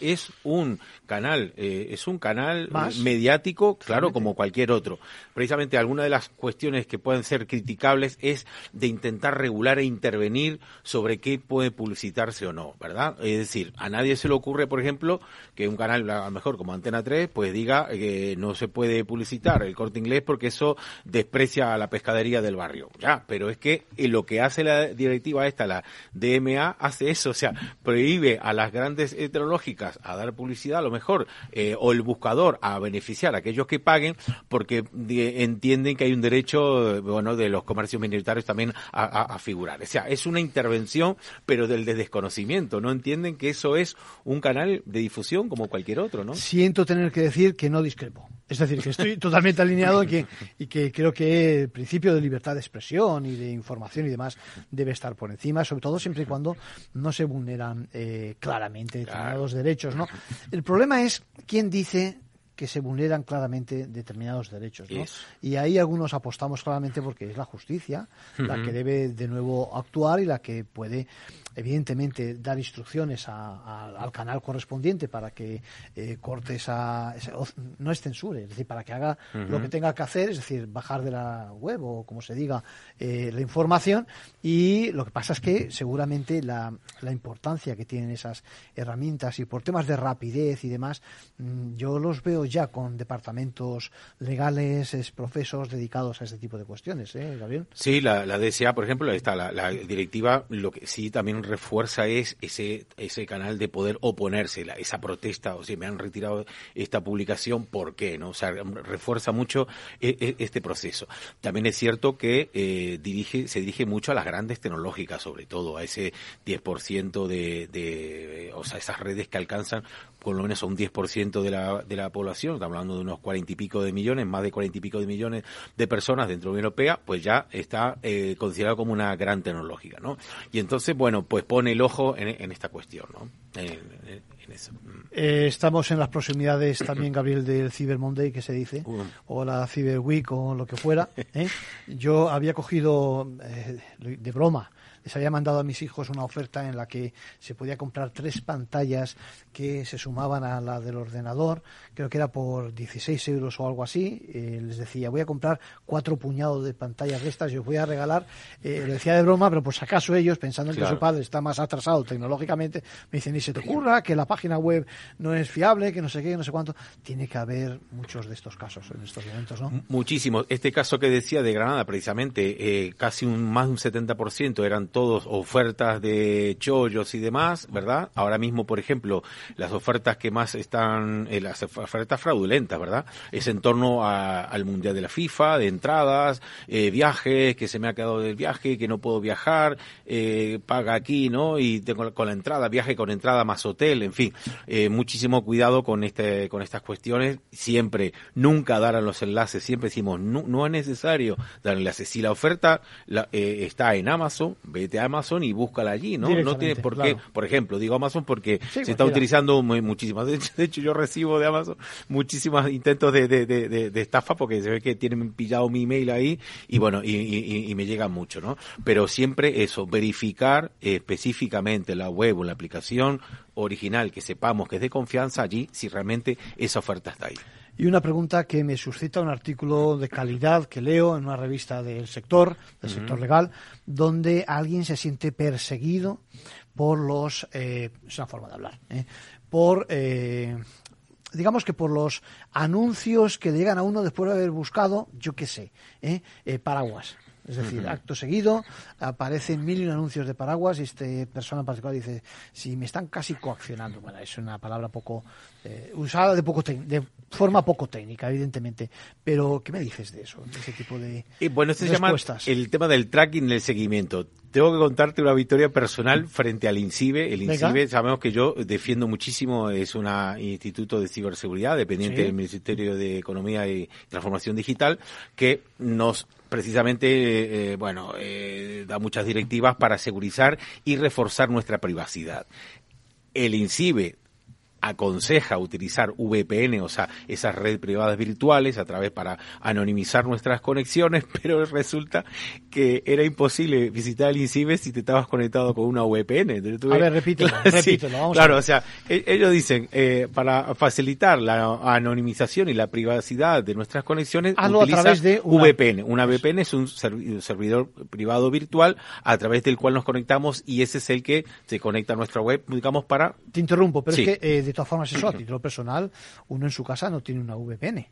Speaker 15: es un canal, eh, es un canal mediático, claro, como cualquier otro. Precisamente alguna de las cuestiones que pueden ser criticables es de intentar regular e intervenir sobre qué puede publicitarse o no, ¿verdad? Es decir, a nadie se le ocurre, por ejemplo, que un canal, a lo mejor como Antena 3, pues diga que no se puede publicitar el corte inglés porque eso desprecia a la pescadería del barrio. Ya, pero es que eh, lo que hace la directiva esta, la DMA, hace eso, o sea, prohíbe a las grandes tecnológicas a dar publicidad, a lo mejor, eh, o el buscador a beneficiar a aquellos que paguen, porque entienden que hay un derecho, bueno, de los comercios minoritarios también a, figurar. O sea, es una intervención, pero del desconocimiento. No entienden que eso es un canal de difusión como cualquier otro, ¿no?
Speaker 1: Siento tener que decir que no discrepo. Es decir, que estoy totalmente alineado y que, y que creo que el principio de libertad de expresión y de información y demás debe estar por encima, sobre todo siempre y cuando no se vulneran eh, claramente determinados derechos. ¿no? El problema es quién dice que se vulneran claramente determinados derechos. ¿no? Y ahí algunos apostamos claramente porque es la justicia la que debe de nuevo actuar y la que puede evidentemente dar instrucciones al canal correspondiente para que eh, corte esa, no es censure, es decir, para que haga lo que tenga que hacer, es decir, bajar de la web o como se diga eh, la información y lo que pasa es que seguramente la, la, importancia que tienen esas herramientas y por temas de rapidez y demás, mm, yo los veo ya con departamentos legales, es profesos dedicados a este tipo de cuestiones, ¿eh?
Speaker 15: Sí, la, la DSA, por ejemplo, está la, directiva, lo que sí también refuerza es ese, ese canal de poder oponerse, la, esa protesta, o si me han retirado esta publicación, ¿por qué? ¿no? O sea, refuerza mucho e, e, este proceso. También es cierto que eh, dirige, se dirige mucho a las grandes tecnológicas, sobre todo, a ese 10% de, de, o sea, esas redes que alcanzan con lo menos a un 10% de la, de la población, estamos hablando de unos cuarenta y pico de millones, más de cuarenta y pico de millones de personas dentro de la Unión Europea, pues ya está eh, considerado como una gran tecnológica, ¿no? Y entonces, bueno, pues pone el ojo en, esta cuestión, ¿no? En, eso.
Speaker 1: Eh, estamos en las proximidades también, Gabriel, del Cyber Monday, que se dice, o la Cyber Week o lo que fuera. ¿eh? Yo había cogido, de broma, les había mandado a mis hijos una oferta en la que se podía comprar tres pantallas que se sumaban a la del ordenador, creo que era por 16 euros o algo así. Eh, les decía, voy a comprar cuatro puñados de pantallas de estas y os voy a regalar. Eh, lo decía de broma, pero por si acaso ellos, pensando en que su padre está más atrasado tecnológicamente, me dicen, ni se te ocurra que la página web no es fiable, que no sé qué, no sé cuánto. Tiene que haber muchos de estos casos en estos momentos, ¿no?
Speaker 15: Muchísimos. Este caso que decía de Granada, precisamente, eh, casi un más de un 70% eran todos ofertas de chollos y demás, ¿verdad? Ahora mismo, por ejemplo, las ofertas que más están, eh, las ofertas fraudulentas, ¿verdad? Es en torno al Mundial de la FIFA, de entradas, eh, viajes, que se me ha quedado del viaje, que no puedo viajar, eh, paga aquí, ¿no? Y tengo con la entrada, viaje con entrada más hotel, en fin, eh, muchísimo cuidado con este, con estas cuestiones, siempre, nunca dar a los enlaces, siempre decimos, no, no es necesario dar enlaces. Si la oferta está en Amazon, vete a Amazon y búscala allí, ¿no? No tienes por qué, por ejemplo, digo Amazon porque se está utilizando muchísimas, de hecho, yo recibo de Amazon muchísimos intentos de, de, de, de, estafa porque se ve que tienen pillado mi email ahí y bueno, y, y, y me llega mucho, ¿no? Pero siempre eso, verificar específicamente la web o la aplicación original que sepamos que es de confianza allí si realmente esa oferta está ahí.
Speaker 1: Y una pregunta que me suscita un artículo de calidad que leo en una revista del sector, del sector legal, donde alguien se siente perseguido por los, eh, es una forma de hablar, ¿eh? por, eh, digamos que por los anuncios que le llegan a uno después de haber buscado, yo qué sé, ¿eh? paraguas. Es decir, acto seguido aparecen mil y un anuncios de paraguas y este persona en particular dice, si me están casi coaccionando. Bueno, es una palabra poco eh, usada de poco de forma poco técnica, evidentemente. Pero, ¿qué me dices de eso? De ese tipo de
Speaker 15: y Bueno, esto se llama el tema del tracking del seguimiento. Tengo que contarte una victoria personal frente al INCIBE. El INCIBE, sabemos que yo defiendo muchísimo, es un instituto de ciberseguridad dependiente del Ministerio de Economía y Transformación Digital, que nos precisamente, eh, bueno, eh, da muchas directivas para segurizar y reforzar nuestra privacidad. El INCIBE aconseja utilizar VPN, o sea, esas redes privadas virtuales a través para anonimizar nuestras conexiones, pero resulta que era imposible visitar el INCIBE si te estabas conectado con una VPN.
Speaker 1: a ver, repítelo, repítelo, vamos
Speaker 15: Claro, o sea, e-, ellos dicen, eh, para facilitar la anonimización y la privacidad de nuestras conexiones,
Speaker 1: Hazlo a través de
Speaker 15: una... VPN. Una VPN es un servidor privado virtual a través del cual nos conectamos y ese es el que se conecta a nuestra web, digamos, para...
Speaker 1: Te interrumpo, pero es que eh, de todas formas eso a título personal, uno en su casa no tiene una VPN.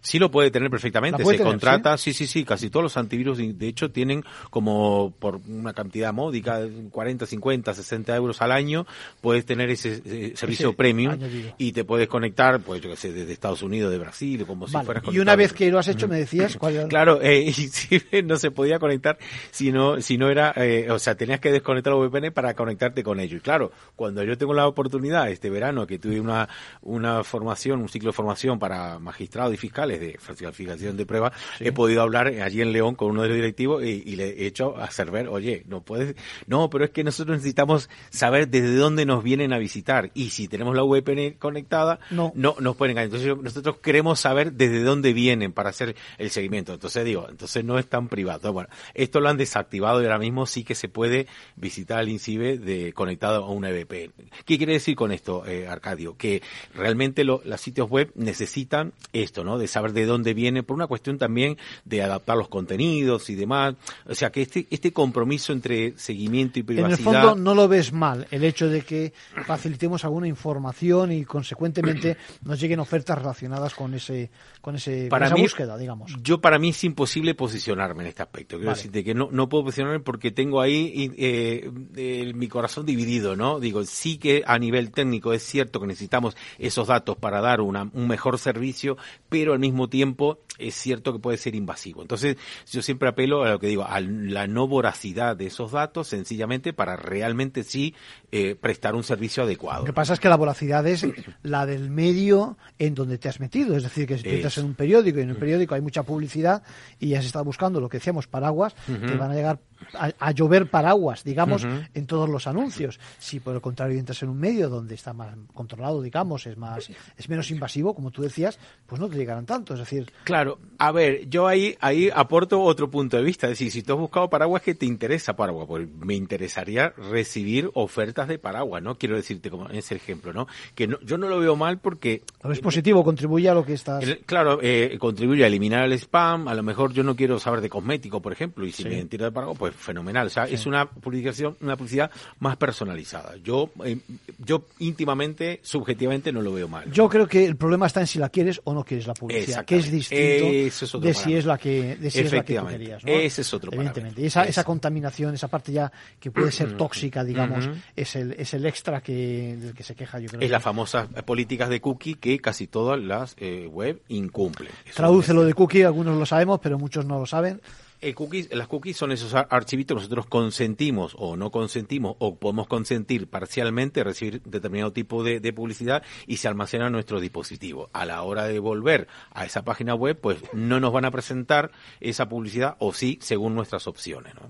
Speaker 15: Sí lo puede tener perfectamente, se contrata, ¿sí? ¿sí? sí, casi todos los antivirus de hecho tienen como por una cantidad módica, 40, 50, 60 euros al año, puedes tener ese, eh, servicio premium y te puedes conectar, pues yo que sé, desde Estados Unidos, de Brasil, como si fueras
Speaker 1: Y una vez que lo has hecho me decías cuál
Speaker 15: Claro, eh, y si, no se podía conectar si no, si no era, eh, o sea, tenías que desconectar la VPN para conectarte con ellos. Y claro, cuando yo tengo la oportunidad este verano que tuve una, una formación, un ciclo de formación para magistrado y fiscal, de falsificación de pruebas, he podido hablar allí en León con uno de los directivos y, le he hecho hacer ver, oye, no puedes, no, pero es que nosotros necesitamos saber desde dónde nos vienen a visitar y si tenemos la VPN conectada, no, no nos pueden engañar. Entonces nosotros queremos saber desde dónde vienen para hacer el seguimiento. Entonces digo, entonces no es tan privado. Bueno, esto lo han desactivado y ahora mismo sí que se puede visitar al INCIBE de, conectado a una VPN. ¿Qué quiere decir con esto, eh, Arcadio? Que realmente los sitios web necesitan esto, ¿no? De saber de dónde viene, por una cuestión también de adaptar los contenidos y demás. O sea, que este, este compromiso entre seguimiento y privacidad...
Speaker 1: En el fondo no lo ves mal, el hecho de que facilitemos alguna información y consecuentemente nos lleguen ofertas relacionadas con ese con, ese,
Speaker 15: para
Speaker 1: esa
Speaker 15: mí,
Speaker 1: búsqueda, digamos.
Speaker 15: Yo para mí es imposible posicionarme en este aspecto. Quiero decirte que no, no puedo posicionarme porque tengo ahí eh, mi corazón dividido, ¿no? Digo, sí que a nivel técnico es cierto que necesitamos esos datos para dar una, un mejor servicio, pero al mismo tiempo es cierto que puede ser invasivo. Entonces, yo siempre apelo a lo que digo, a la no voracidad de esos datos, sencillamente para realmente sí eh, prestar un servicio adecuado.
Speaker 1: Lo que pasa es que la voracidad es la del medio en donde te has metido. Es decir, que si tú entras en un periódico y en un periódico hay mucha publicidad y se está buscando lo que decíamos, paraguas, te van a llegar a, llover paraguas, digamos, en todos los anuncios. Si por el contrario entras en un medio donde está más controlado, digamos, es más es menos invasivo, como tú decías, pues no te llegarán tanto. Es decir,
Speaker 15: claro, a ver, yo ahí ahí aporto otro punto de vista. Es decir, si tú has buscado paraguas que te interesa paraguas, pues me interesaría recibir ofertas de paraguas, ¿no? Quiero decirte como ese ejemplo, ¿no? Que no, yo no lo veo mal porque
Speaker 1: es positivo, contribuye a lo que estás.
Speaker 15: claro, eh, contribuye a eliminar el spam. A lo mejor yo no quiero saber de cosmético, por ejemplo, y si me entero de paraguas, pues fenomenal. O sea, es una publicación, una publicidad más personalizada. Yo, eh, yo íntimamente, subjetivamente, no lo veo mal.
Speaker 1: Yo creo que el problema está en si la quieres o no quieres la publicidad, que es distinto de si es la que, de si es la que tú querías. ¿no?
Speaker 15: Ese es otro
Speaker 1: Evidentemente. Y esa, esa contaminación, esa parte ya que puede ser tóxica, digamos, es el es el extra que del que se queja. Yo creo.
Speaker 15: Es las famosas políticas de cookie que casi todas las eh, web incumplen.
Speaker 1: Traduce lo de cookie, algunos lo sabemos, pero muchos no lo saben.
Speaker 15: Eh, cookies, las cookies son esos archivitos que nosotros consentimos o no consentimos o podemos consentir parcialmente recibir determinado tipo de, publicidad y se almacena en nuestro dispositivo. A la hora de volver a esa página web, pues no nos van a presentar esa publicidad o sí, según nuestras opciones. ¿no?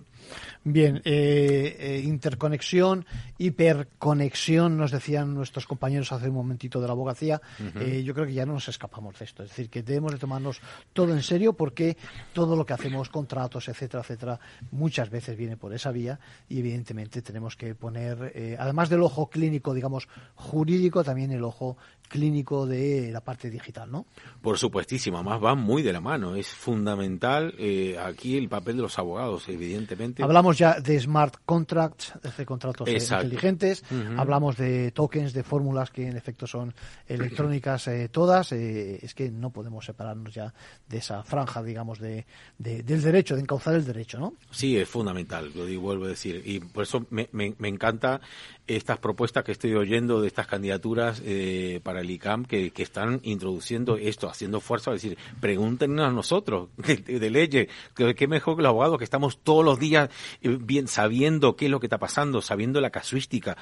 Speaker 1: Bien, eh, eh, interconexión, hiperconexión, nos decían nuestros compañeros hace un momentito de la abogacía. Eh, yo creo que ya no nos escapamos de esto. Es decir, que debemos de tomarnos todo en serio porque todo lo que hacemos, contratos, etcétera, etcétera, muchas veces viene por esa vía y evidentemente tenemos que poner, además del ojo clínico, digamos, jurídico, también el ojo clínico de la parte digital, ¿no?
Speaker 15: Por supuestísimo, además va muy de la mano. Es fundamental aquí el papel de los abogados, evidentemente.
Speaker 1: Hablamos ya de smart contracts, de contratos inteligentes, hablamos de tokens, de fórmulas que en efecto son electrónicas eh, todas. Eh, es que no podemos separarnos ya de esa franja, digamos, de, del derecho, de encauzar el derecho, ¿no?
Speaker 15: Sí, es fundamental, lo digo, vuelvo a decir. Y por eso me, me, me encanta estas propuestas que estoy oyendo de estas candidaturas eh, para el ICAM que, que, están introduciendo esto, haciendo fuerza, a decir, pregúntenos a nosotros de, de leyes, que, mejor que los abogados que estamos todos los días eh, bien sabiendo qué es lo que está pasando, sabiendo la casuística.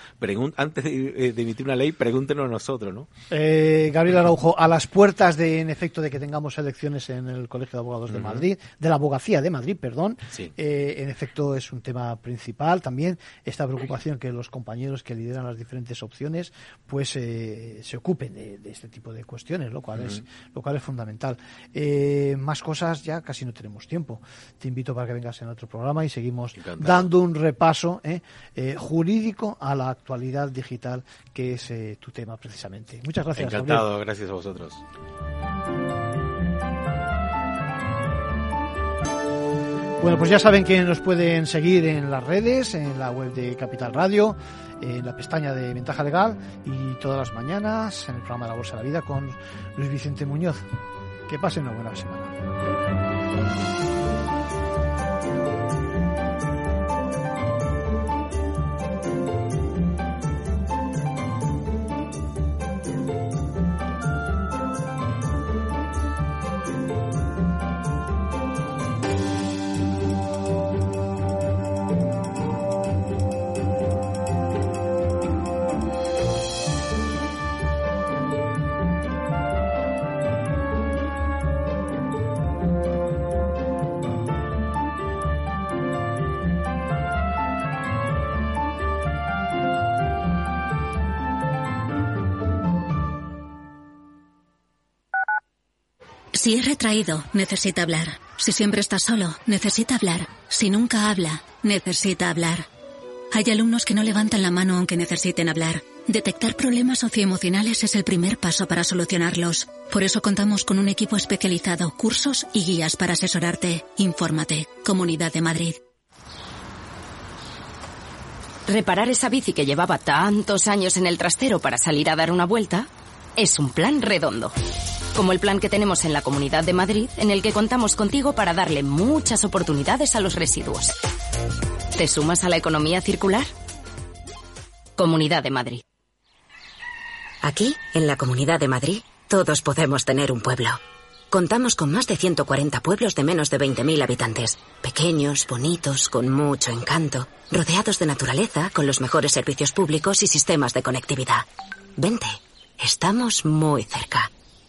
Speaker 15: antes de, emitir una ley, pregúntenos a nosotros, ¿no?
Speaker 1: Eh, Gabriel Araujo, a las puertas de, en efecto, de que tengamos elecciones en el Colegio de Abogados de Madrid, de la Abogacía de Madrid, perdón, eh, en efecto es un tema principal también esta preocupación que los compañeros que lideran las diferentes opciones pues eh, se ocupen de, este tipo de cuestiones, lo cual es lo cual es fundamental. Eh, más cosas ya casi no tenemos tiempo. Te invito para que vengas en otro programa y seguimos dando un repaso eh, jurídico a la actualidad digital que es tu tema precisamente. Muchas gracias.
Speaker 15: Encantado, gracias a vosotros.
Speaker 1: Bueno, pues ya saben que nos pueden seguir en las redes, en la web de Capital Radio, en la pestaña de Ventaja Legal y todas las mañanas en el programa de la Bolsa de la Vida con Luis Vicente Muñoz. Que pasen una buena semana.
Speaker 16: Si es retraído, necesita hablar. Si siempre está solo, necesita hablar. Si nunca habla, necesita hablar. Hay alumnos que no levantan la mano aunque necesiten hablar. Detectar problemas socioemocionales es el primer paso para solucionarlos. Por eso contamos con un equipo especializado, cursos y guías para asesorarte. Infórmate. Comunidad de Madrid.
Speaker 17: Reparar esa bici que llevaba tantos años en el trastero para salir a dar una vuelta es un plan redondo como el plan que tenemos en la Comunidad de Madrid, en el que contamos contigo para darle muchas oportunidades a los residuos. ¿Te sumas a la economía circular? Comunidad de Madrid.
Speaker 12: Aquí, en la Comunidad de Madrid, todos podemos tener un pueblo. Contamos con más de 140 pueblos de menos de 20.000 habitantes. Pequeños, bonitos, con mucho encanto, rodeados de naturaleza, con los mejores servicios públicos y sistemas de conectividad. Vente, estamos muy cerca.